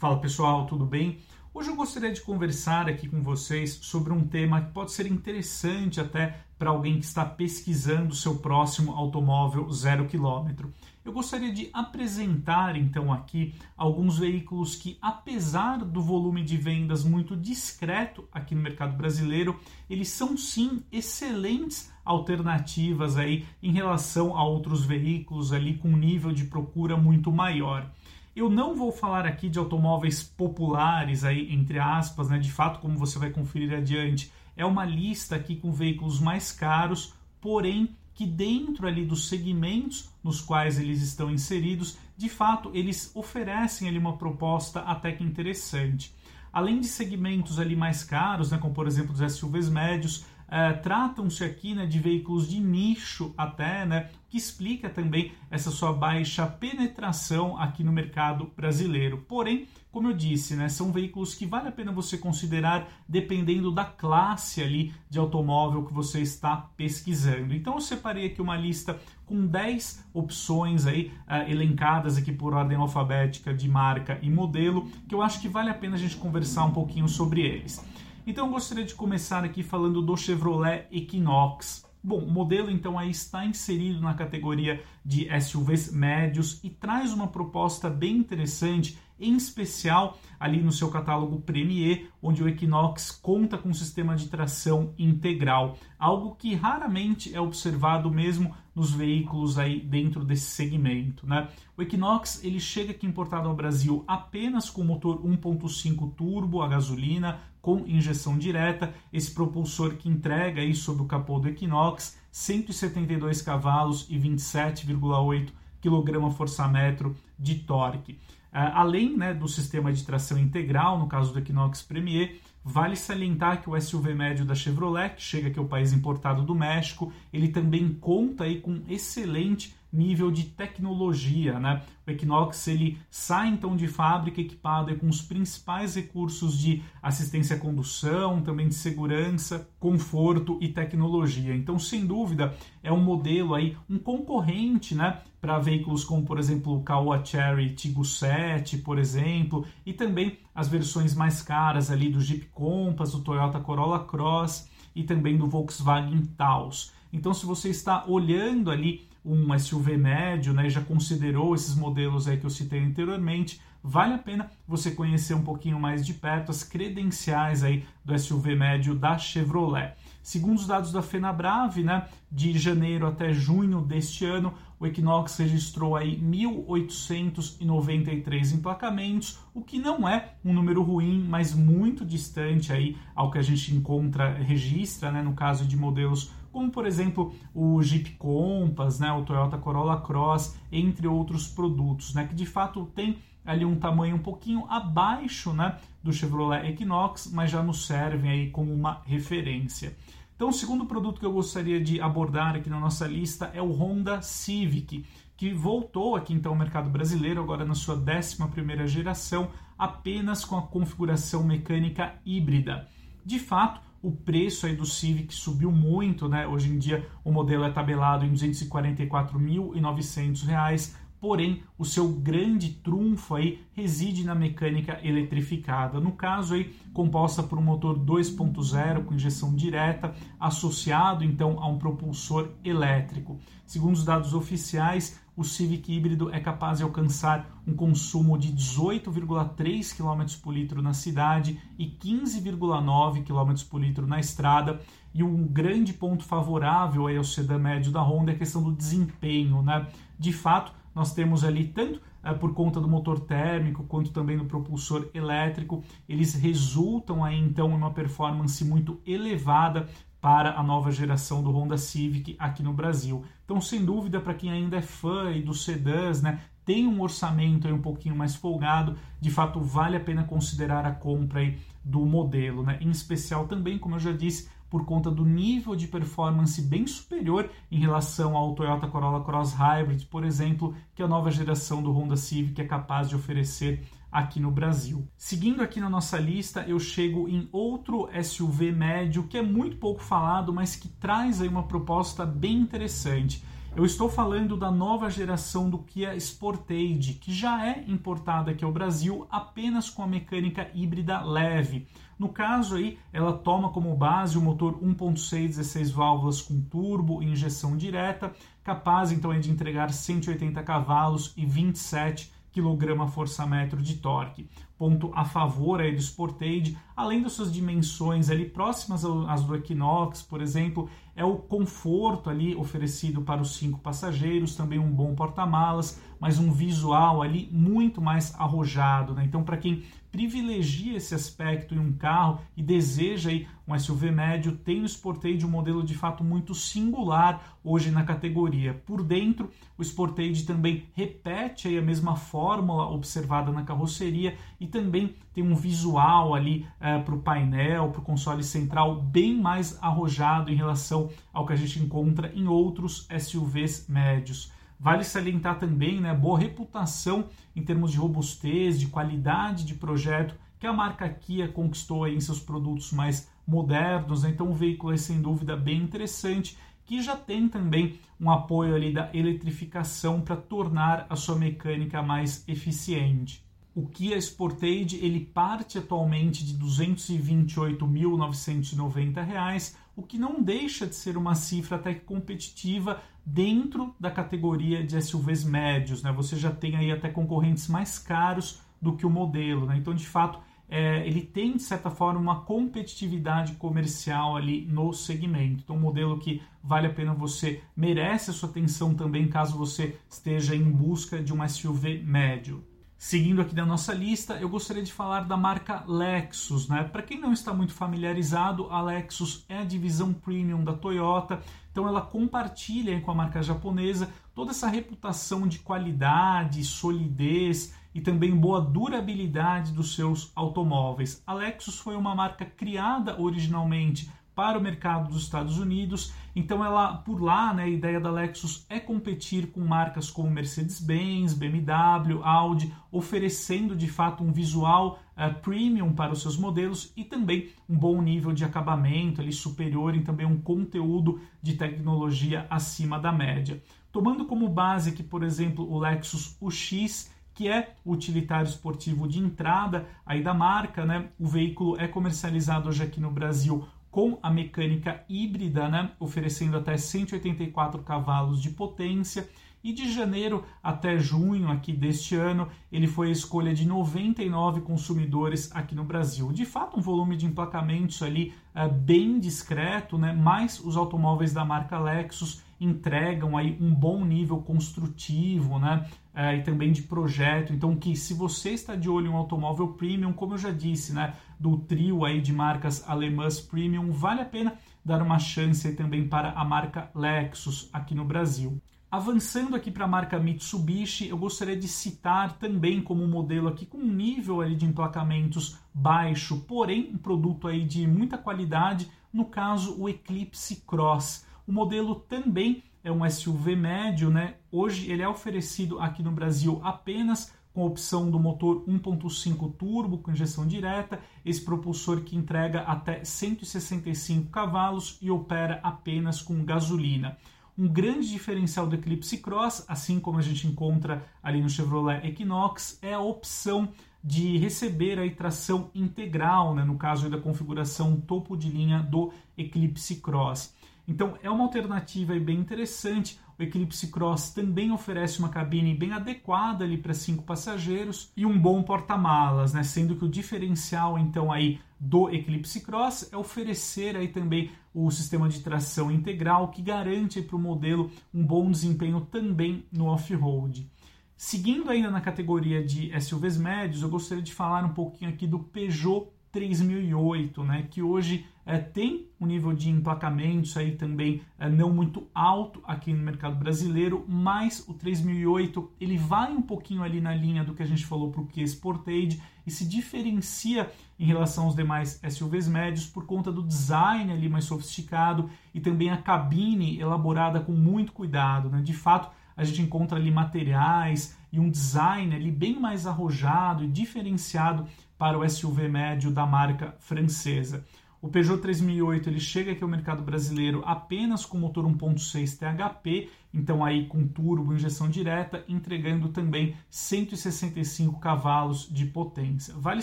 Fala pessoal, tudo bem? Hoje eu gostaria de conversar aqui com vocês sobre um tema que pode ser interessante até para alguém que está pesquisando seu próximo automóvel zero quilômetro. Eu gostaria de apresentar então aqui alguns veículos que, apesar do volume de vendas muito discreto aqui no mercado brasileiro, eles são sim excelentes alternativas aí em relação a outros veículos ali com nível de procura muito maior. Eu não vou falar aqui de automóveis populares aí entre aspas, né? De fato, como você vai conferir adiante, é uma lista aqui com veículos mais caros, porém que dentro ali dos segmentos nos quais eles estão inseridos, de fato, eles oferecem ali uma proposta até que interessante. Além de segmentos ali mais caros, né, como por exemplo os SUVs médios, é, tratam-se aqui né, de veículos de nicho até, né, que explica também essa sua baixa penetração aqui no mercado brasileiro. Porém, como eu disse, né, são veículos que vale a pena você considerar dependendo da classe ali de automóvel que você está pesquisando. Então eu separei aqui uma lista com 10 opções aí uh, elencadas aqui por ordem alfabética de marca e modelo, que eu acho que vale a pena a gente conversar um pouquinho sobre eles. Então eu gostaria de começar aqui falando do Chevrolet Equinox. Bom, o modelo então aí está inserido na categoria de SUVs médios e traz uma proposta bem interessante em especial ali no seu catálogo Premier, onde o Equinox conta com um sistema de tração integral, algo que raramente é observado mesmo nos veículos aí dentro desse segmento, né? O Equinox ele chega aqui importado ao Brasil apenas com motor 1.5 turbo a gasolina com injeção direta, esse propulsor que entrega aí sob o capô do Equinox 172 cavalos e 27,8 kgfm de torque. Ah, além né, do sistema de tração integral, no caso do Equinox Premier, vale salientar que o SUV médio da Chevrolet, que chega aqui ao país importado do México, ele também conta aí com excelente nível de tecnologia, né? O Equinox ele sai então de fábrica equipado com os principais recursos de assistência à condução, também de segurança, conforto e tecnologia. Então, sem dúvida, é um modelo aí um concorrente, né, para veículos como, por exemplo, o Caoa Cherry Tiggo 7, por exemplo, e também as versões mais caras ali do Jeep Compass, do Toyota Corolla Cross e também do Volkswagen Taos. Então, se você está olhando ali um SUV médio, né, já considerou esses modelos aí que eu citei anteriormente, vale a pena você conhecer um pouquinho mais de perto as credenciais aí do SUV médio da Chevrolet. Segundo os dados da FenaBrave, né, de janeiro até junho deste ano, o Equinox registrou aí 1.893 emplacamentos, o que não é um número ruim, mas muito distante aí ao que a gente encontra, registra, né, no caso de modelos como por exemplo o Jeep Compass, né, o Toyota Corolla Cross, entre outros produtos, né, que de fato tem ali um tamanho um pouquinho abaixo né, do Chevrolet Equinox, mas já nos servem aí como uma referência. Então, o segundo produto que eu gostaria de abordar aqui na nossa lista é o Honda Civic, que voltou aqui então ao mercado brasileiro agora na sua 11ª geração, apenas com a configuração mecânica híbrida. De fato, o preço aí do Civic subiu muito, né? Hoje em dia o modelo é tabelado em R$ 244.900, porém o seu grande trunfo aí reside na mecânica eletrificada. No caso aí, composta por um motor 2.0 com injeção direta, associado então a um propulsor elétrico. Segundo os dados oficiais, o Civic híbrido é capaz de alcançar um consumo de 18,3 km por litro na cidade e 15,9 km por litro na estrada. E um grande ponto favorável ao sedã médio da Honda é a questão do desempenho. Né? De fato, nós temos ali tanto é, por conta do motor térmico quanto também do propulsor elétrico, eles resultam aí então em uma performance muito elevada para a nova geração do Honda Civic aqui no Brasil. Então, sem dúvida, para quem ainda é fã dos sedãs, né, tem um orçamento aí um pouquinho mais folgado, de fato vale a pena considerar a compra aí do modelo, né? Em especial também, como eu já disse, por conta do nível de performance bem superior em relação ao Toyota Corolla Cross Hybrid, por exemplo, que a nova geração do Honda Civic é capaz de oferecer aqui no Brasil. Seguindo aqui na nossa lista, eu chego em outro SUV médio que é muito pouco falado, mas que traz aí uma proposta bem interessante. Eu estou falando da nova geração do Kia Sportage, que já é importada aqui ao Brasil apenas com a mecânica híbrida leve. No caso aí, ela toma como base o motor 1.6 16 válvulas com turbo e injeção direta, capaz então de entregar 180 cavalos e 27 kgfm de torque. Ponto a favor aí do Sportage, além das suas dimensões ali próximas às do Equinox, por exemplo, é o conforto ali oferecido para os cinco passageiros, também um bom porta-malas, mas um visual ali muito mais arrojado. Né? Então, para quem privilegia esse aspecto em um carro e deseja aí um SUV médio, tem no Sportage um modelo de fato muito singular hoje na categoria. Por dentro, o Sportage também repete aí a mesma fórmula observada na carroceria e também tem um visual ali é, para o painel, para o console central bem mais arrojado em relação ao que a gente encontra em outros SUVs médios. Vale salientar também né, boa reputação em termos de robustez, de qualidade de projeto que a marca Kia conquistou em seus produtos mais modernos. Né? Então o veículo é sem dúvida bem interessante, que já tem também um apoio ali da eletrificação para tornar a sua mecânica mais eficiente. O Kia Sportage ele parte atualmente de R$ 228.990, o que não deixa de ser uma cifra até competitiva dentro da categoria de SUVs médios. Né? Você já tem aí até concorrentes mais caros do que o modelo. Né? Então, de fato, é, ele tem, de certa forma, uma competitividade comercial ali no segmento. Então, um modelo que vale a pena você, merece a sua atenção também, caso você esteja em busca de um SUV médio. Seguindo aqui da nossa lista, eu gostaria de falar da marca Lexus. Né? Para quem não está muito familiarizado, a Lexus é a divisão premium da Toyota, então ela compartilha com a marca japonesa toda essa reputação de qualidade, solidez e também boa durabilidade dos seus automóveis. A Lexus foi uma marca criada originalmente para o mercado dos Estados Unidos. Então ela por lá, né, a ideia da Lexus é competir com marcas como Mercedes-Benz, BMW, Audi, oferecendo de fato um visual uh, premium para os seus modelos e também um bom nível de acabamento ali superior e também um conteúdo de tecnologia acima da média. Tomando como base que, por exemplo, o Lexus UX que é o utilitário esportivo de entrada aí da marca, né? O veículo é comercializado hoje aqui no Brasil com a mecânica híbrida, né, oferecendo até 184 cavalos de potência. E de janeiro até junho aqui deste ano, ele foi a escolha de 99 consumidores aqui no Brasil. De fato, um volume de emplacamentos ali é, bem discreto, né? mas os automóveis da marca Lexus entregam aí um bom nível construtivo, né? É, e também de projeto. Então, que se você está de olho em um automóvel premium, como eu já disse, né? Do trio aí de marcas alemãs premium, vale a pena dar uma chance também para a marca Lexus aqui no Brasil. Avançando aqui para a marca Mitsubishi, eu gostaria de citar também como modelo aqui com um nível ali de emplacamentos baixo, porém um produto aí de muita qualidade, no caso o Eclipse Cross. O modelo também é um SUV médio, né? Hoje ele é oferecido aqui no Brasil apenas com opção do motor 1.5 turbo com injeção direta, esse propulsor que entrega até 165 cavalos e opera apenas com gasolina. Um grande diferencial do Eclipse Cross, assim como a gente encontra ali no Chevrolet Equinox, é a opção de receber a tração integral, né, no caso da configuração topo de linha do Eclipse Cross. Então é uma alternativa bem interessante. O Eclipse Cross também oferece uma cabine bem adequada ali para cinco passageiros e um bom porta-malas, né? Sendo que o diferencial então aí do Eclipse Cross é oferecer aí também o sistema de tração integral que garante para o modelo um bom desempenho também no off-road. Seguindo ainda na categoria de SUVs médios, eu gostaria de falar um pouquinho aqui do Peugeot 3008, né, que hoje é, tem um nível de emplacamentos aí também é, não muito alto aqui no mercado brasileiro, mas o 3008 ele vai um pouquinho ali na linha do que a gente falou para o Kia Sportage e se diferencia em relação aos demais SUVs médios por conta do design ali mais sofisticado e também a cabine elaborada com muito cuidado, né? De fato, a gente encontra ali materiais e um design ali bem mais arrojado e diferenciado para o SUV médio da marca francesa. O Peugeot 3008 ele chega aqui ao mercado brasileiro apenas com motor 1.6 THP, então aí com turbo, injeção direta, entregando também 165 cavalos de potência. Vale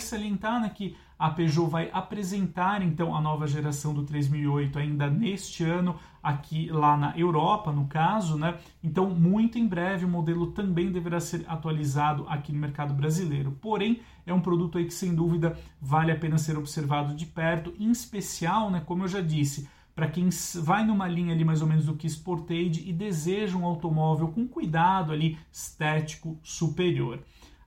salientar né, que a Peugeot vai apresentar então a nova geração do 3008 ainda neste ano aqui lá na Europa, no caso, né? Então, muito em breve o modelo também deverá ser atualizado aqui no mercado brasileiro. Porém, é um produto aí que sem dúvida vale a pena ser observado de perto, em especial, né, como eu já disse, para quem vai numa linha ali mais ou menos do que Sportage e deseja um automóvel com cuidado ali estético superior.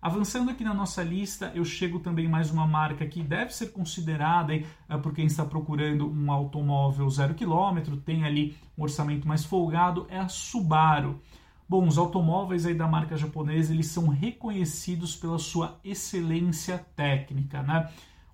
Avançando aqui na nossa lista, eu chego também mais uma marca que deve ser considerada aí, uh, por quem está procurando um automóvel zero quilômetro, tem ali um orçamento mais folgado, é a Subaru. Bom, os automóveis aí da marca japonesa, eles são reconhecidos pela sua excelência técnica, né?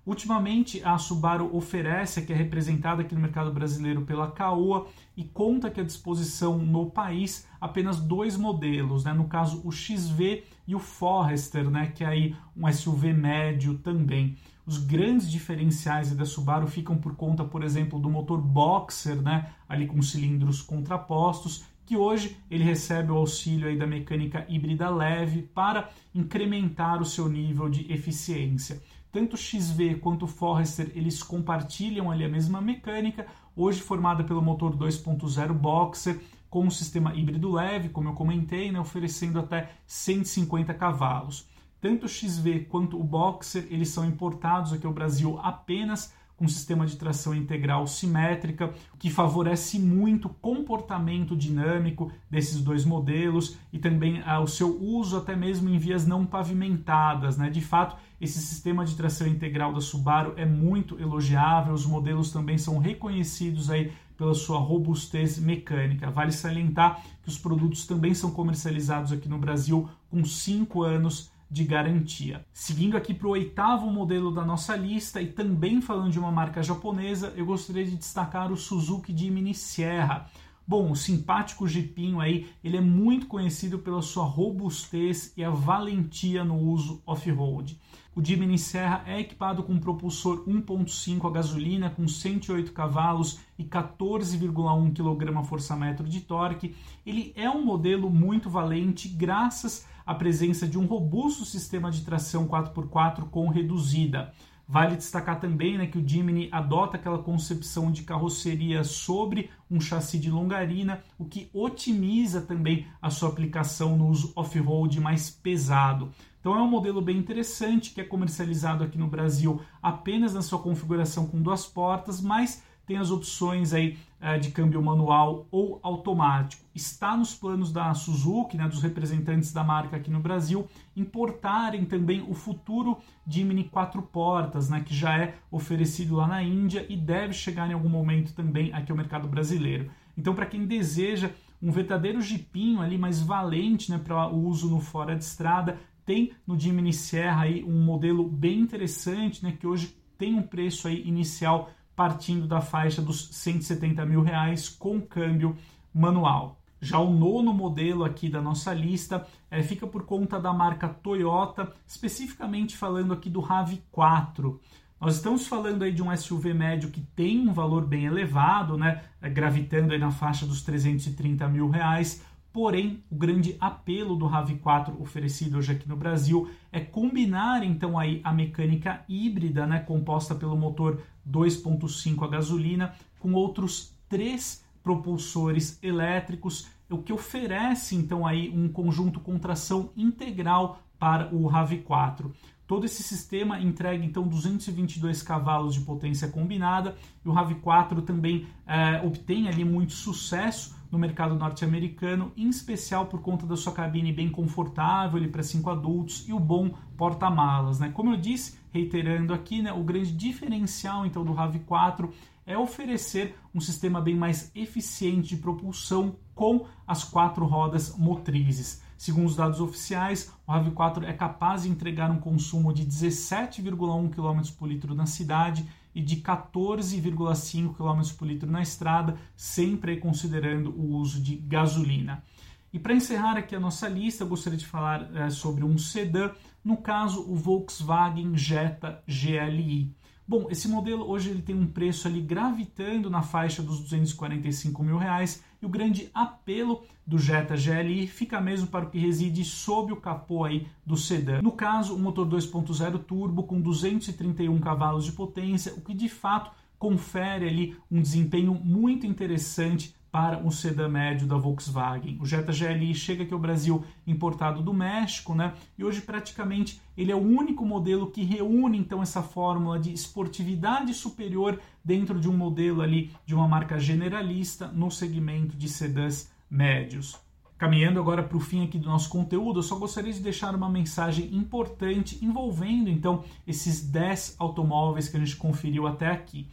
Ultimamente, a Subaru oferece, que é representada aqui no mercado brasileiro pela Caoa, e conta que a disposição no país apenas dois modelos, né? no caso o XV e o Forester, né? que é aí um SUV médio também. Os grandes diferenciais da Subaru ficam por conta, por exemplo, do motor Boxer, né? ali com cilindros contrapostos, que hoje ele recebe o auxílio aí da mecânica híbrida leve para incrementar o seu nível de eficiência. Tanto XV quanto o Forester, eles compartilham ali a mesma mecânica, hoje formada pelo motor 2.0 Boxer, com um sistema híbrido leve, como eu comentei, né, oferecendo até 150 cavalos. Tanto o XV quanto o Boxer, eles são importados aqui ao Brasil apenas com sistema de tração integral simétrica, que favorece muito o comportamento dinâmico desses dois modelos e também ah, o seu uso até mesmo em vias não pavimentadas. Né? De fato, esse sistema de tração integral da Subaru é muito elogiável, os modelos também são reconhecidos aí pela sua robustez mecânica. Vale salientar que os produtos também são comercializados aqui no Brasil com 5 anos de garantia. Seguindo aqui para o oitavo modelo da nossa lista e também falando de uma marca japonesa, eu gostaria de destacar o Suzuki Jimny Sierra. Bom, o simpático jipinho aí, ele é muito conhecido pela sua robustez e a valentia no uso off-road. O Jimny Serra é equipado com um propulsor 1.5 a gasolina com 108 cavalos e 14,1 kgfm de torque. Ele é um modelo muito valente graças à presença de um robusto sistema de tração 4x4 com reduzida. Vale destacar também né, que o Jimny adota aquela concepção de carroceria sobre um chassi de longarina, o que otimiza também a sua aplicação no uso off-road mais pesado. Então é um modelo bem interessante que é comercializado aqui no Brasil apenas na sua configuração com duas portas, mas tem as opções aí uh, de câmbio manual ou automático. Está nos planos da Suzuki, né, dos representantes da marca aqui no Brasil, importarem também o futuro Jimny quatro portas, né, que já é oferecido lá na Índia e deve chegar em algum momento também aqui ao mercado brasileiro. Então, para quem deseja um verdadeiro jipinho ali mais valente né, para o uso no fora de estrada, tem no Jimny Sierra aí um modelo bem interessante, né, que hoje tem um preço aí inicial partindo da faixa dos 170 mil reais com câmbio manual. Já o nono modelo aqui da nossa lista é, fica por conta da marca Toyota, especificamente falando aqui do RAV4. Nós estamos falando aí de um SUV médio que tem um valor bem elevado, né, gravitando aí na faixa dos 330 mil reais, Porém, o grande apelo do RAV4 oferecido hoje aqui no Brasil é combinar então aí a mecânica híbrida, né, composta pelo motor 2.5 a gasolina, com outros três propulsores elétricos, o que oferece então aí um conjunto com tração integral para o RAV4. Todo esse sistema entrega então 222 cavalos de potência combinada e o RAV4 também é, obtém ali muito sucesso no mercado norte-americano, em especial por conta da sua cabine bem confortável para cinco adultos e o bom porta-malas. Né? Como eu disse, reiterando aqui, né, o grande diferencial então do RAV4 é oferecer um sistema bem mais eficiente de propulsão com as quatro rodas motrizes. Segundo os dados oficiais, o RAV4 é capaz de entregar um consumo de 17,1 km por litro na cidade e de 14,5 km por litro na estrada, sempre considerando o uso de gasolina. E para encerrar aqui a nossa lista, eu gostaria de falar é, sobre um sedã, no caso o Volkswagen Jetta GLI. Bom, esse modelo hoje ele tem um preço ali gravitando na faixa dos 245 mil reais e o grande apelo do Jetta GLI fica mesmo para o que reside sob o capô aí do sedã. No caso, um motor 2.0 turbo com 231 cavalos de potência, o que de fato confere ali um desempenho muito interessante para um sedã médio da Volkswagen. O Jetta GLI chega aqui ao Brasil importado do México, né? E hoje praticamente ele é o único modelo que reúne então essa fórmula de esportividade superior dentro de um modelo ali de uma marca generalista no segmento de sedãs médios. Caminhando agora para o fim aqui do nosso conteúdo, eu só gostaria de deixar uma mensagem importante envolvendo então esses 10 automóveis que a gente conferiu até aqui.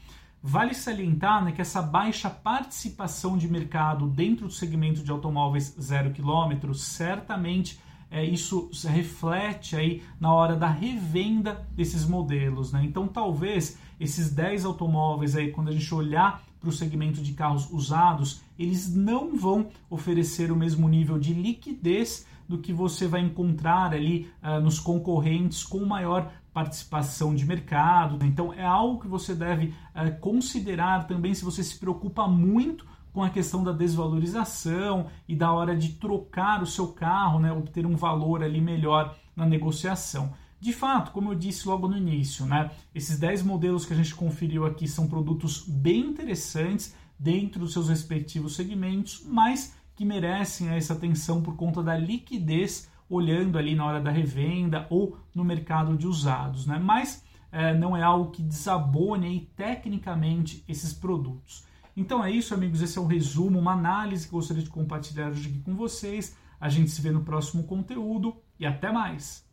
Vale salientar né, que essa baixa participação de mercado dentro do segmento de automóveis zero quilômetro certamente é, isso reflete aí na hora da revenda desses modelos. Né? Então, talvez esses 10 automóveis aí, quando a gente olhar para o segmento de carros usados, eles não vão oferecer o mesmo nível de liquidez do que você vai encontrar ali uh, nos concorrentes com maior participação de mercado. Então é algo que você deve é, considerar também se você se preocupa muito com a questão da desvalorização e da hora de trocar o seu carro, né, obter um valor ali melhor na negociação. De fato, como eu disse logo no início, né, esses 10 modelos que a gente conferiu aqui são produtos bem interessantes dentro dos seus respectivos segmentos, mas que merecem essa atenção por conta da liquidez olhando ali na hora da revenda ou no mercado de usados, né? Mas é, não é algo que desabone aí, tecnicamente esses produtos. Então é isso, amigos. Esse é um resumo, uma análise que eu gostaria de compartilhar hoje aqui com vocês. A gente se vê no próximo conteúdo e até mais!